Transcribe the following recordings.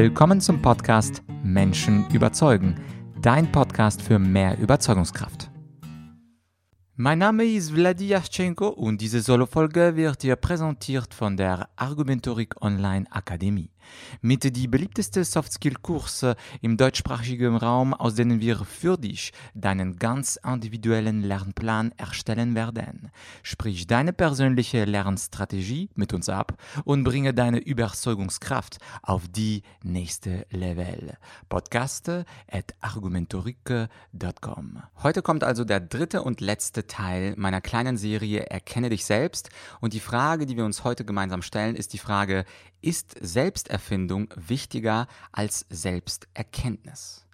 Willkommen zum Podcast Menschen überzeugen, dein Podcast für mehr Überzeugungskraft. Mein Name ist Vladi Yaschenko und diese Solo-Folge wird dir präsentiert von der Argumentorik Online Akademie. Mit die beliebteste Soft-Skill-Kurse im deutschsprachigen Raum, aus denen wir für dich deinen ganz individuellen Lernplan erstellen werden. Sprich deine persönliche Lernstrategie mit uns ab und bringe deine Überzeugungskraft auf die nächste Level. Podcast at argumentorik.com. Heute kommt also der dritte und letzte Teil meiner kleinen Serie Erkenne dich selbst und die Frage, die wir uns heute gemeinsam stellen, ist die Frage, ist Selbsterfindung wichtiger als Selbsterkenntnis?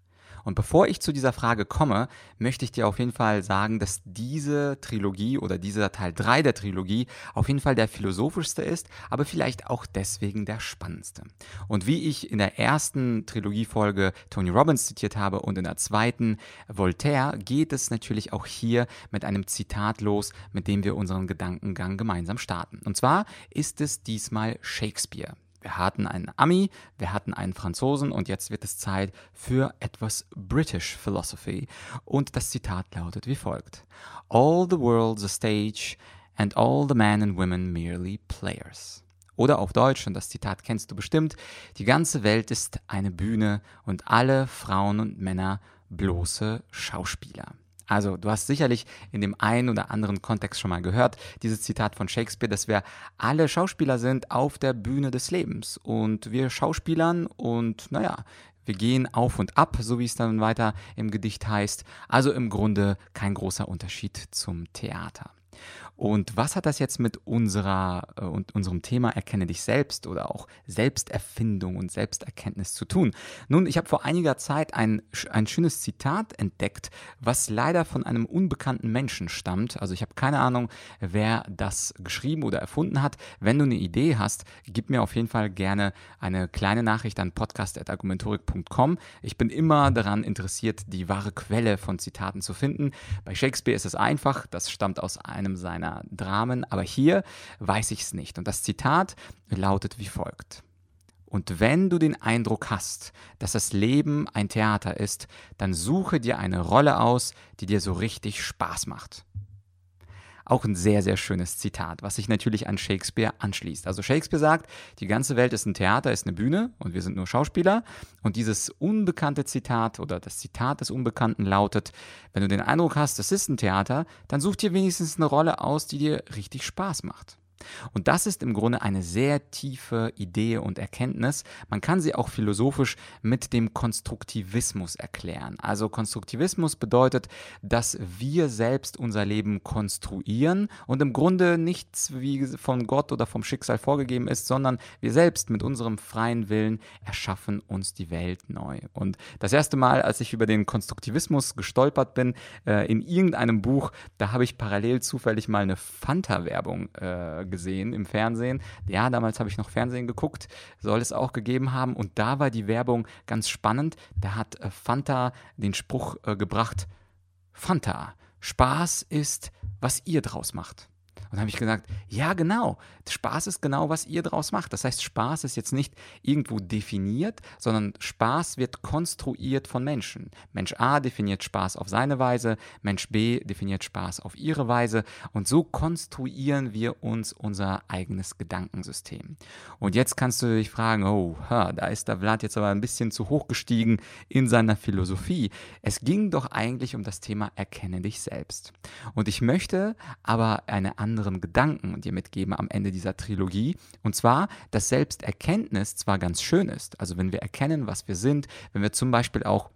Und bevor ich zu dieser Frage komme, möchte ich dir auf jeden Fall sagen, dass diese Trilogie oder dieser Teil 3 der Trilogie auf jeden Fall der philosophischste ist, aber vielleicht auch deswegen der spannendste. Und wie ich in der ersten Trilogiefolge Tony Robbins zitiert habe und in der zweiten Voltaire, geht es natürlich auch hier mit einem Zitat los, mit dem wir unseren Gedankengang gemeinsam starten. Und zwar ist es diesmal Shakespeare. Wir hatten einen Ami, wir hatten einen Franzosen und jetzt wird es Zeit für etwas British Philosophy. Und das Zitat lautet wie folgt. All the world's a stage and all the men and women merely players. Oder auf Deutsch, und das Zitat kennst du bestimmt, die ganze Welt ist eine Bühne und alle Frauen und Männer bloße Schauspieler. Also, du hast sicherlich in dem einen oder anderen Kontext schon mal gehört, dieses Zitat von Shakespeare, dass wir alle Schauspieler sind auf der Bühne des Lebens. Und wir Schauspielern und, naja, wir gehen auf und ab, so wie es dann weiter im Gedicht heißt. Also im Grunde kein großer Unterschied zum Theater. Und was hat das jetzt mit unserer äh, und unserem Thema Erkenne dich selbst oder auch Selbsterfindung und Selbsterkenntnis zu tun? Nun, ich habe vor einiger Zeit ein, ein schönes Zitat entdeckt, was leider von einem unbekannten Menschen stammt. Also ich habe keine Ahnung, wer das geschrieben oder erfunden hat. Wenn du eine Idee hast, gib mir auf jeden Fall gerne eine kleine Nachricht an podcast.argumentorik.com. Ich bin immer daran interessiert, die wahre Quelle von Zitaten zu finden. Bei Shakespeare ist es einfach, das stammt aus einem seiner seiner Dramen, aber hier weiß ich es nicht. Und das Zitat lautet wie folgt. Und wenn du den Eindruck hast, dass das Leben ein Theater ist, dann suche dir eine Rolle aus, die dir so richtig Spaß macht. Auch ein sehr, sehr schönes Zitat, was sich natürlich an Shakespeare anschließt. Also Shakespeare sagt, die ganze Welt ist ein Theater, ist eine Bühne und wir sind nur Schauspieler. Und dieses unbekannte Zitat oder das Zitat des Unbekannten lautet, wenn du den Eindruck hast, es ist ein Theater, dann such dir wenigstens eine Rolle aus, die dir richtig Spaß macht. Und das ist im Grunde eine sehr tiefe Idee und Erkenntnis. Man kann sie auch philosophisch mit dem Konstruktivismus erklären. Also Konstruktivismus bedeutet, dass wir selbst unser Leben konstruieren und im Grunde nichts wie von Gott oder vom Schicksal vorgegeben ist, sondern wir selbst mit unserem freien Willen erschaffen uns die Welt neu. Und das erste Mal, als ich über den Konstruktivismus gestolpert bin, äh, in irgendeinem Buch, da habe ich parallel zufällig mal eine Fanta-Werbung äh, gesehen im Fernsehen. Ja, damals habe ich noch Fernsehen geguckt, soll es auch gegeben haben. Und da war die Werbung ganz spannend. Da hat äh, Fanta den Spruch äh, gebracht, Fanta, Spaß ist, was ihr draus macht. Und habe ich gesagt, ja genau, Spaß ist genau, was ihr draus macht. Das heißt, Spaß ist jetzt nicht irgendwo definiert, sondern Spaß wird konstruiert von Menschen. Mensch A definiert Spaß auf seine Weise, Mensch B definiert Spaß auf ihre Weise und so konstruieren wir uns unser eigenes Gedankensystem. Und jetzt kannst du dich fragen, oh, da ist der Vlad jetzt aber ein bisschen zu hoch gestiegen in seiner Philosophie. Es ging doch eigentlich um das Thema Erkenne dich selbst. Und ich möchte aber eine andere anderen Gedanken dir mitgeben am Ende dieser Trilogie. Und zwar, dass Selbsterkenntnis zwar ganz schön ist, also wenn wir erkennen, was wir sind, wenn wir zum Beispiel auch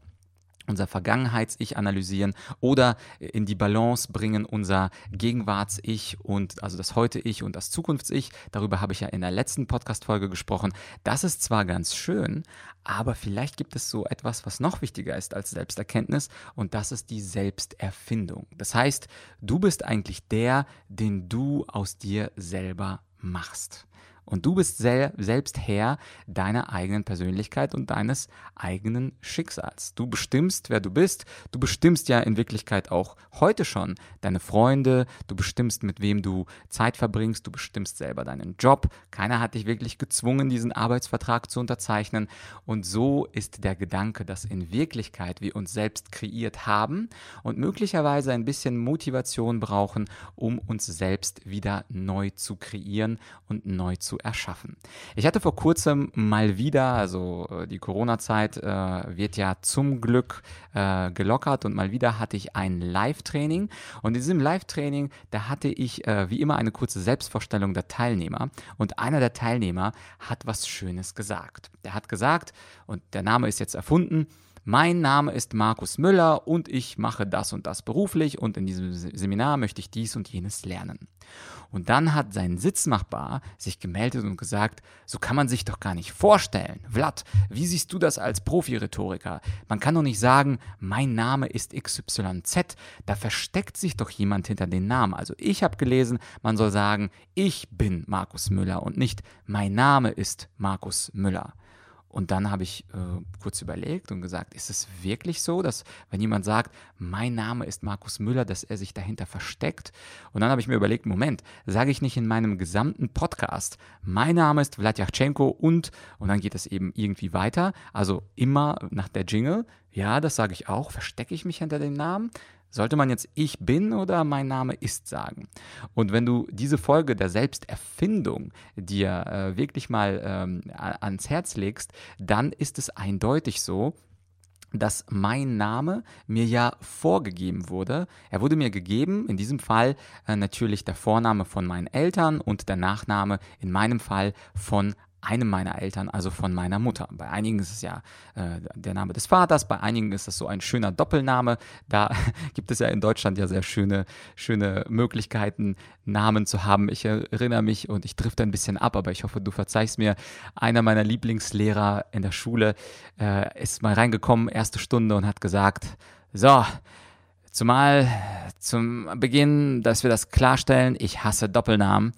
unser Vergangenheits-Ich analysieren oder in die Balance bringen unser Gegenwarts-Ich und also das Heute-Ich und das Zukunfts-Ich. Darüber habe ich ja in der letzten Podcast-Folge gesprochen. Das ist zwar ganz schön, aber vielleicht gibt es so etwas, was noch wichtiger ist als Selbsterkenntnis und das ist die Selbsterfindung. Das heißt, du bist eigentlich der, den du aus dir selber machst. Und du bist sel selbst Herr deiner eigenen Persönlichkeit und deines eigenen Schicksals. Du bestimmst, wer du bist. Du bestimmst ja in Wirklichkeit auch heute schon deine Freunde. Du bestimmst, mit wem du Zeit verbringst. Du bestimmst selber deinen Job. Keiner hat dich wirklich gezwungen, diesen Arbeitsvertrag zu unterzeichnen. Und so ist der Gedanke, dass in Wirklichkeit wir uns selbst kreiert haben und möglicherweise ein bisschen Motivation brauchen, um uns selbst wieder neu zu kreieren und neu zu erschaffen. Ich hatte vor kurzem mal wieder, also äh, die Corona-Zeit äh, wird ja zum Glück äh, gelockert und mal wieder hatte ich ein Live-Training und in diesem Live-Training, da hatte ich äh, wie immer eine kurze Selbstvorstellung der Teilnehmer und einer der Teilnehmer hat was Schönes gesagt. Der hat gesagt, und der Name ist jetzt erfunden, mein Name ist Markus Müller und ich mache das und das beruflich und in diesem Seminar möchte ich dies und jenes lernen. Und dann hat sein Sitzmachbar sich gemeldet und gesagt, so kann man sich doch gar nicht vorstellen. Vlad, wie siehst du das als Profi-Rhetoriker? Man kann doch nicht sagen, mein Name ist XYZ. Da versteckt sich doch jemand hinter den Namen. Also ich habe gelesen, man soll sagen, ich bin Markus Müller und nicht mein Name ist Markus Müller. Und dann habe ich äh, kurz überlegt und gesagt, ist es wirklich so, dass wenn jemand sagt, mein Name ist Markus Müller, dass er sich dahinter versteckt? Und dann habe ich mir überlegt, Moment, sage ich nicht in meinem gesamten Podcast, mein Name ist Vladyachenko und, und dann geht es eben irgendwie weiter, also immer nach der Jingle, ja, das sage ich auch, verstecke ich mich hinter dem Namen? Sollte man jetzt ich bin oder mein Name ist sagen? Und wenn du diese Folge der Selbsterfindung dir äh, wirklich mal ähm, ans Herz legst, dann ist es eindeutig so, dass mein Name mir ja vorgegeben wurde. Er wurde mir gegeben, in diesem Fall äh, natürlich der Vorname von meinen Eltern und der Nachname in meinem Fall von einem meiner Eltern, also von meiner Mutter. Bei einigen ist es ja äh, der Name des Vaters, bei einigen ist es so ein schöner Doppelname. Da gibt es ja in Deutschland ja sehr schöne, schöne Möglichkeiten, Namen zu haben. Ich erinnere mich und ich drifte ein bisschen ab, aber ich hoffe, du verzeihst mir. Einer meiner Lieblingslehrer in der Schule äh, ist mal reingekommen, erste Stunde und hat gesagt, so, zumal zum Beginn, dass wir das klarstellen, ich hasse Doppelnamen.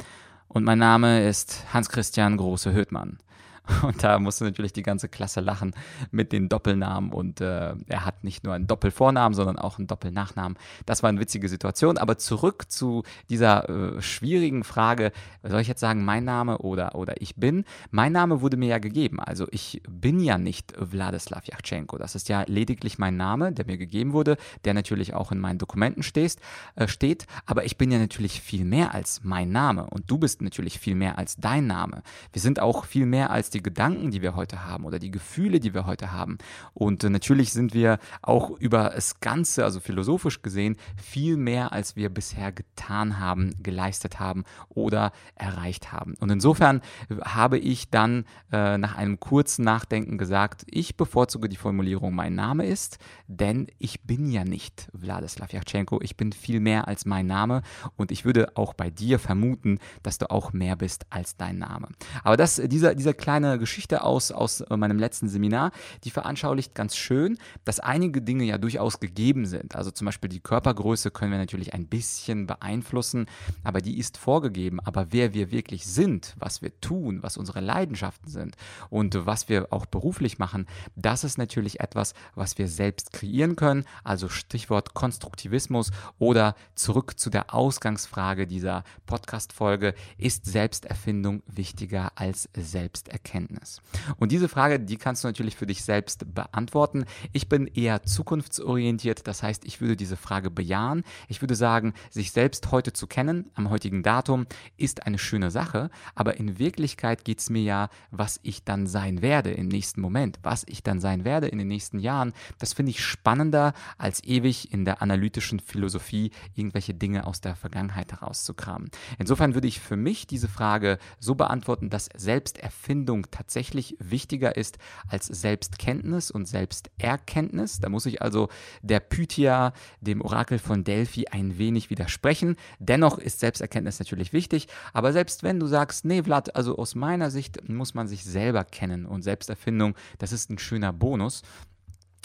Und mein Name ist Hans-Christian Große-Höhtmann. Und da musste natürlich die ganze Klasse lachen mit den Doppelnamen. Und äh, er hat nicht nur einen Doppelvornamen, sondern auch einen Doppelnachnamen. Das war eine witzige Situation. Aber zurück zu dieser äh, schwierigen Frage, soll ich jetzt sagen, mein Name oder, oder ich bin? Mein Name wurde mir ja gegeben. Also ich bin ja nicht Wladislav Yachtschenko. Das ist ja lediglich mein Name, der mir gegeben wurde, der natürlich auch in meinen Dokumenten steht, äh, steht. Aber ich bin ja natürlich viel mehr als mein Name. Und du bist natürlich viel mehr als dein Name. Wir sind auch viel mehr als die Gedanken, die wir heute haben oder die Gefühle, die wir heute haben. Und äh, natürlich sind wir auch über das Ganze, also philosophisch gesehen, viel mehr, als wir bisher getan haben, geleistet haben oder erreicht haben. Und insofern habe ich dann äh, nach einem kurzen Nachdenken gesagt, ich bevorzuge die Formulierung, mein Name ist, denn ich bin ja nicht Wladislav Yachtschenko, ich bin viel mehr als mein Name und ich würde auch bei dir vermuten, dass du auch mehr bist als dein Name. Aber das, dieser, dieser kleine kleine Geschichte aus, aus äh, meinem letzten Seminar, die veranschaulicht ganz schön, dass einige Dinge ja durchaus gegeben sind. Also zum Beispiel die Körpergröße können wir natürlich ein bisschen beeinflussen, aber die ist vorgegeben. Aber wer wir wirklich sind, was wir tun, was unsere Leidenschaften sind und was wir auch beruflich machen, das ist natürlich etwas, was wir selbst kreieren können. Also Stichwort Konstruktivismus oder zurück zu der Ausgangsfrage dieser Podcast-Folge, ist Selbsterfindung wichtiger als Selbsterkenntnis? Erkenntnis? Und diese Frage, die kannst du natürlich für dich selbst beantworten. Ich bin eher zukunftsorientiert, das heißt, ich würde diese Frage bejahen. Ich würde sagen, sich selbst heute zu kennen, am heutigen Datum, ist eine schöne Sache, aber in Wirklichkeit geht es mir ja, was ich dann sein werde im nächsten Moment, was ich dann sein werde in den nächsten Jahren. Das finde ich spannender, als ewig in der analytischen Philosophie irgendwelche Dinge aus der Vergangenheit herauszukramen. Insofern würde ich für mich diese Frage so beantworten, dass Selbsterfindung tatsächlich wichtiger ist als Selbstkenntnis und Selbsterkenntnis. Da muss ich also der Pythia, dem Orakel von Delphi, ein wenig widersprechen. Dennoch ist Selbsterkenntnis natürlich wichtig, aber selbst wenn du sagst, nee, Vlad, also aus meiner Sicht muss man sich selber kennen und Selbsterfindung, das ist ein schöner Bonus,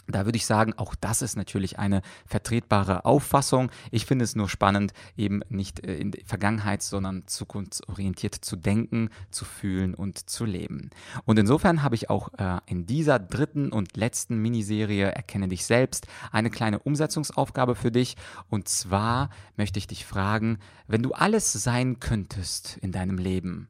Da würde ich sagen, auch das ist natürlich eine vertretbare Auffassung. Ich finde es nur spannend, eben nicht äh, in Vergangenheit, sondern zukunftsorientiert zu denken, zu fühlen und zu leben. Und insofern habe ich auch äh, in dieser dritten und letzten Miniserie Erkenne dich selbst eine kleine Umsetzungsaufgabe für dich. Und zwar möchte ich dich fragen, wenn du alles sein könntest in deinem Leben,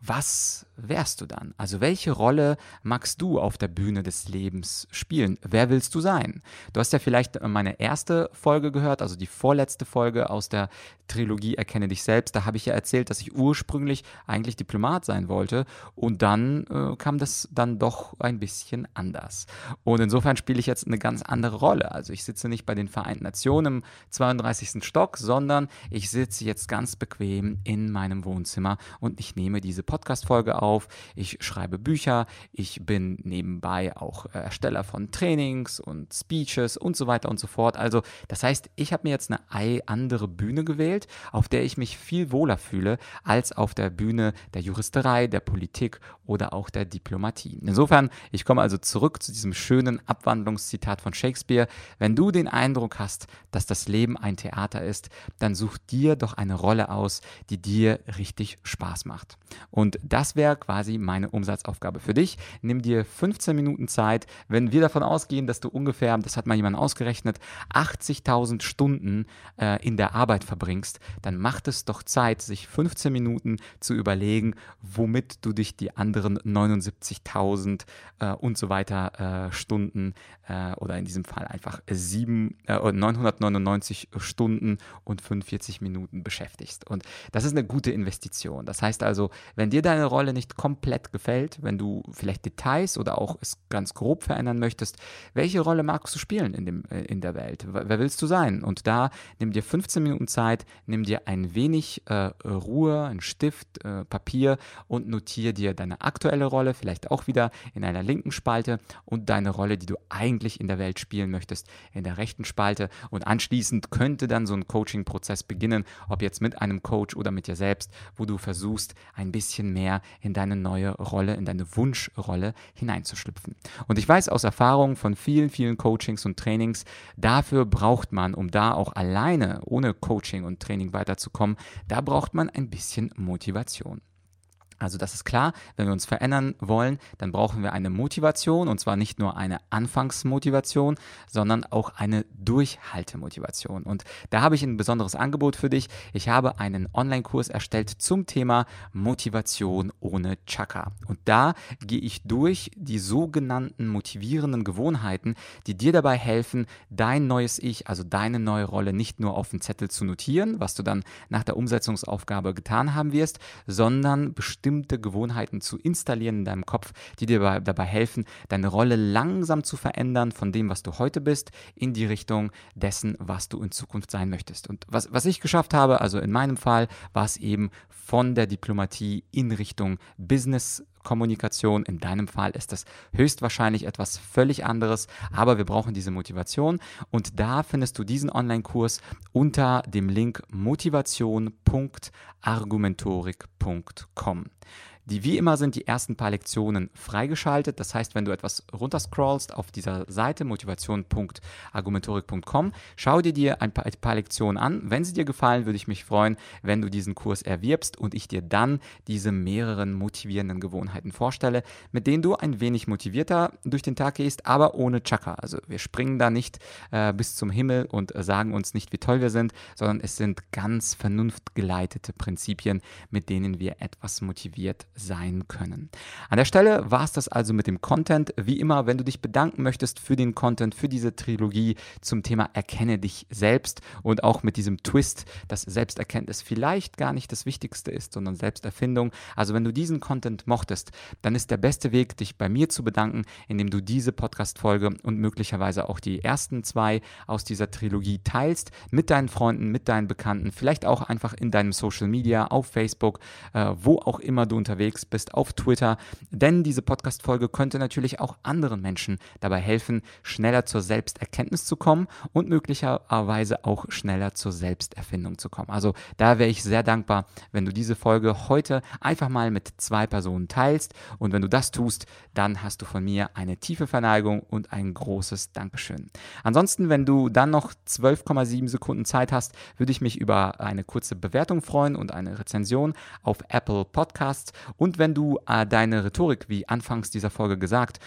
was wärst du dann? Also welche Rolle magst du auf der Bühne des Lebens spielen? Wer willst du sein? Du hast ja vielleicht meine erste Folge gehört, also die vorletzte Folge aus der Trilogie Erkenne dich selbst. Da habe ich ja erzählt, dass ich ursprünglich eigentlich Diplomat sein wollte und dann äh, kam das dann doch ein bisschen anders. Und insofern spiele ich jetzt eine ganz andere Rolle. Also ich sitze nicht bei den Vereinten Nationen im 32. Stock, sondern ich sitze jetzt ganz bequem in meinem Wohnzimmer und ich nehme diese Podcast-Folge auf. Ich schreibe Bücher. Ich bin nebenbei auch äh, Ersteller von Trainings und Speeches und so weiter und so fort. Also, das heißt, ich habe mir jetzt eine andere Bühne gewählt, auf der ich mich viel wohler fühle als auf der Bühne der Juristerei, der Politik oder auch der Diplomatie. Insofern, ich komme also zurück zu diesem schönen Abwandlungszitat von Shakespeare. Wenn du den Eindruck hast, dass das Leben ein Theater ist, dann such dir doch eine Rolle aus, die dir richtig Spaß macht. Das wäre quasi meine Umsatzaufgabe für dich. Nimm dir 15 Minuten Zeit. Wenn wir davon ausgehen, dass du ungefähr, das hat mal jemand ausgerechnet, 80.000 Stunden äh, in der Arbeit verbringst, dann macht es doch Zeit, sich 15 Minuten zu überlegen, womit du dich die anderen 79.000 äh, und so weiter äh, Stunden äh, oder in diesem Fall einfach 7, 999 äh, Stunden und 45 Minuten beschäftigst. Und das ist eine gute Investition. Das heißt also, wenn dir deine Rolle nicht komplett gefällt, wenn du vielleicht Details oder auch es ganz grob verändern möchtest, welche Rolle magst du spielen in, dem, äh, in der Welt? Wer willst du sein? Und da nimm dir 15 Minuten Zeit, nimm dir ein wenig äh, Ruhe, einen Stift, äh, Papier und notiere dir deine aktuelle Rolle, vielleicht auch wieder in einer linken Spalte und deine Rolle, die du eigentlich in der Welt spielen möchtest, in der rechten Spalte. Und anschließend könnte dann so ein Coaching-Prozess beginnen, ob jetzt mit einem Coach oder mit dir selbst, wo du versuchst, ein bisschen mehr in deine neue Rolle, in deine Wunschrolle hineinzuschlüpfen. Und ich weiß aus Erfahrung von vielen, vielen Coachings und Trainings, dafür braucht man, um da auch alleine ohne Coaching und Training weiterzukommen, da braucht man ein bisschen Motivation. Also das ist klar, wenn wir uns verändern wollen, dann brauchen wir eine Motivation und zwar nicht nur eine Anfangsmotivation, sondern auch eine Durchhaltemotivation. Und da habe ich ein besonderes Angebot für dich. Ich habe einen Online-Kurs erstellt zum Thema Motivation ohne Chaka. Und da gehe ich durch die sogenannten motivierenden Gewohnheiten, die dir dabei helfen, dein neues Ich, also deine neue Rolle nicht nur auf dem Zettel zu notieren, was du dann nach der Umsetzungsaufgabe getan haben wirst, sondern bestimmt bestimmte Gewohnheiten zu installieren in deinem Kopf, die dir dabei helfen, deine Rolle langsam zu verändern von dem, was du heute bist, in die Richtung dessen, was du in Zukunft sein möchtest. Und was, was ich geschafft habe, also in meinem Fall, war es eben von der Diplomatie in Richtung Business Kommunikation. In deinem Fall ist das höchstwahrscheinlich etwas völlig anderes, aber wir brauchen diese Motivation und da findest du diesen Online-Kurs unter dem Link motivation.argumentorik.com. Die wie immer sind die ersten paar Lektionen freigeschaltet. Das heißt, wenn du etwas runterscrollst auf dieser Seite motivation.argumentorik.com, schau dir dir ein paar, ein paar, Lektionen an. Wenn sie dir gefallen, würde ich mich freuen, wenn du diesen Kurs erwirbst und ich dir dann diese mehreren motivierenden Gewohnheiten vorstelle, mit denen du ein wenig motivierter durch den Tag gehst, aber ohne Chaka. Also wir springen da nicht äh, bis zum Himmel und äh, sagen uns nicht, wie toll wir sind, sondern es sind ganz vernunftgeleitete Prinzipien, mit denen wir etwas motiviert sein können. An der Stelle war es das also mit dem Content. Wie immer, wenn du dich bedanken möchtest für den Content, für diese Trilogie zum Thema Erkenne dich selbst und auch mit diesem Twist, dass Selbsterkenntnis vielleicht gar nicht das Wichtigste ist, sondern Selbsterfindung. Also wenn du diesen Content mochtest, dann ist der beste Weg, dich bei mir zu bedanken, indem du diese Podcast-Folge und möglicherweise auch die ersten zwei aus dieser Trilogie teilst mit deinen Freunden, mit deinen Bekannten, vielleicht auch einfach in deinem Social Media, auf Facebook, äh, wo auch immer du unterwegs unterwegs bist auf Twitter, denn diese Podcast-Folge könnte natürlich auch anderen Menschen dabei helfen, schneller zur Selbsterkenntnis zu kommen und möglicherweise auch schneller zur Selbsterfindung zu kommen. Also da wäre ich sehr dankbar, wenn du diese Folge heute einfach mal mit zwei Personen teilst und wenn du das tust, dann hast du von mir eine tiefe Verneigung und ein großes Dankeschön. Ansonsten, wenn du dann noch 12,7 Sekunden Zeit hast, würde ich mich über eine kurze Bewertung freuen und eine Rezension auf Apple Podcasts. Und wenn du äh, deine Rhetorik, wie anfangs dieser Folge gesagt,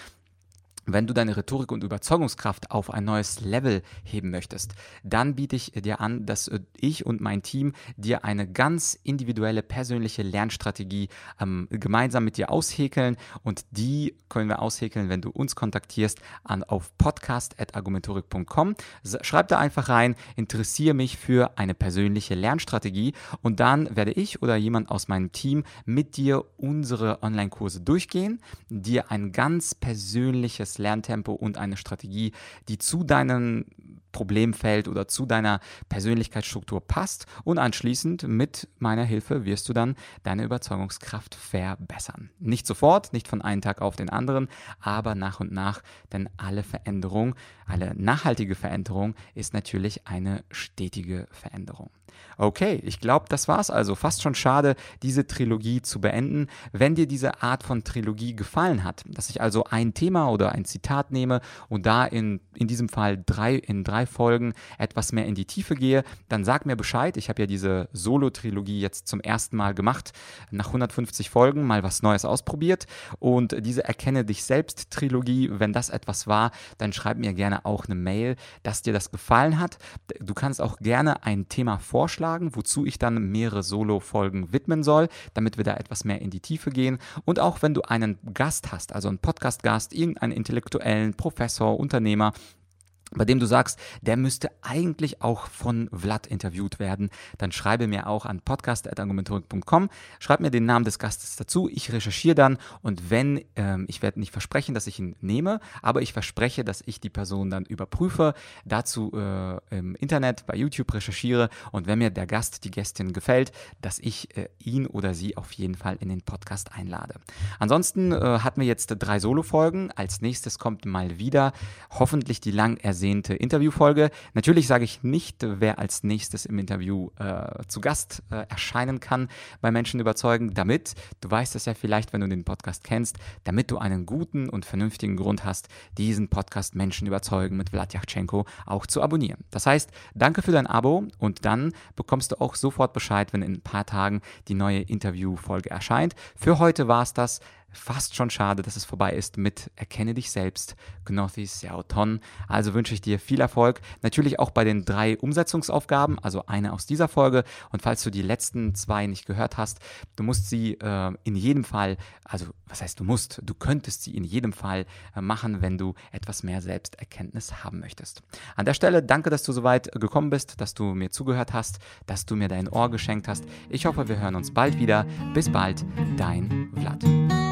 wenn du deine Rhetorik und Überzeugungskraft auf ein neues Level heben möchtest, dann biete ich dir an, dass äh, ich und mein Team dir eine ganz individuelle persönliche Lernstrategie ähm, gemeinsam mit dir aushäkeln und die können wir aushäkeln, wenn du uns kontaktierst an auf podcast@argumentorik.com. Schreib da einfach rein, interessiere mich für eine persönliche Lernstrategie und dann werde ich oder jemand aus meinem Team mit dir unsere Online-Kurse durchgehen, dir ein ganz persönliches Lerntempo und eine Strategie, die zu deinem Problemfeld oder zu deiner Persönlichkeitsstruktur passt. Und anschließend mit meiner Hilfe wirst du dann deine Überzeugungskraft verbessern. Nicht sofort, nicht von einem Tag auf den anderen, aber nach und nach, denn alle Veränderung, alle nachhaltige Veränderung ist natürlich eine stetige Veränderung. Okay, ich glaube, das war's also. Fast schon schade, diese Trilogie zu beenden. Wenn dir diese Art von Trilogie gefallen hat, dass ich also ein Thema oder ein Zitat nehme und da in, in diesem Fall drei, in drei Folgen etwas mehr in die Tiefe gehe, dann sag mir Bescheid. Ich habe ja diese Solo-Trilogie jetzt zum ersten Mal gemacht, nach 150 Folgen mal was Neues ausprobiert. Und diese Erkenne dich selbst Trilogie, wenn das etwas war, dann schreib mir gerne auch eine Mail, dass dir das gefallen hat. Du kannst auch gerne ein Thema vorschlagen vorschlagen, wozu ich dann mehrere Solo-Folgen widmen soll, damit wir da etwas mehr in die Tiefe gehen. Und auch wenn du einen Gast hast, also einen Podcast-Gast, irgendeinen intellektuellen Professor, Unternehmer, bei dem du sagst, der müsste eigentlich auch von Vlad interviewt werden, dann schreibe mir auch an podcast.argumentorik.com, schreib mir den Namen des Gastes dazu, ich recherchiere dann und wenn, ähm, ich werde nicht versprechen, dass ich ihn nehme, aber ich verspreche, dass ich die Person dann überprüfe, dazu äh, im Internet, bei YouTube recherchiere und wenn mir der Gast, die Gästin gefällt, dass ich äh, ihn oder sie auf jeden Fall in den Podcast einlade. Ansonsten äh, hatten wir jetzt drei Solo-Folgen, als nächstes kommt mal wieder hoffentlich die lang ersehnte ersehnte Interviewfolge. Natürlich sage ich nicht, wer als nächstes im Interview äh, zu Gast äh, erscheinen kann bei Menschen überzeugen, damit, du weißt es ja vielleicht, wenn du den Podcast kennst, damit du einen guten und vernünftigen Grund hast, diesen Podcast Menschen überzeugen mit Vlad Yachtschenko auch zu abonnieren. Das heißt, danke für dein Abo und dann bekommst du auch sofort Bescheid, wenn in ein paar Tagen die neue Interviewfolge erscheint. Für heute war es das fast schon schade, dass es vorbei ist mit Erkenne dich selbst, Gnothi Seauton. Also wünsche ich dir viel Erfolg. Natürlich auch bei den drei Umsetzungsaufgaben, also eine aus dieser Folge. Und falls du die letzten zwei nicht gehört hast, du musst sie äh, in jedem Fall, also was heißt du musst, du könntest sie in jedem Fall äh, machen, wenn du etwas mehr Selbsterkenntnis haben möchtest. An der Stelle danke, dass du so weit gekommen bist, dass du mir zugehört hast, dass du mir dein Ohr geschenkt hast. Ich hoffe, wir hören uns bald wieder. Bis bald, dein Vlad.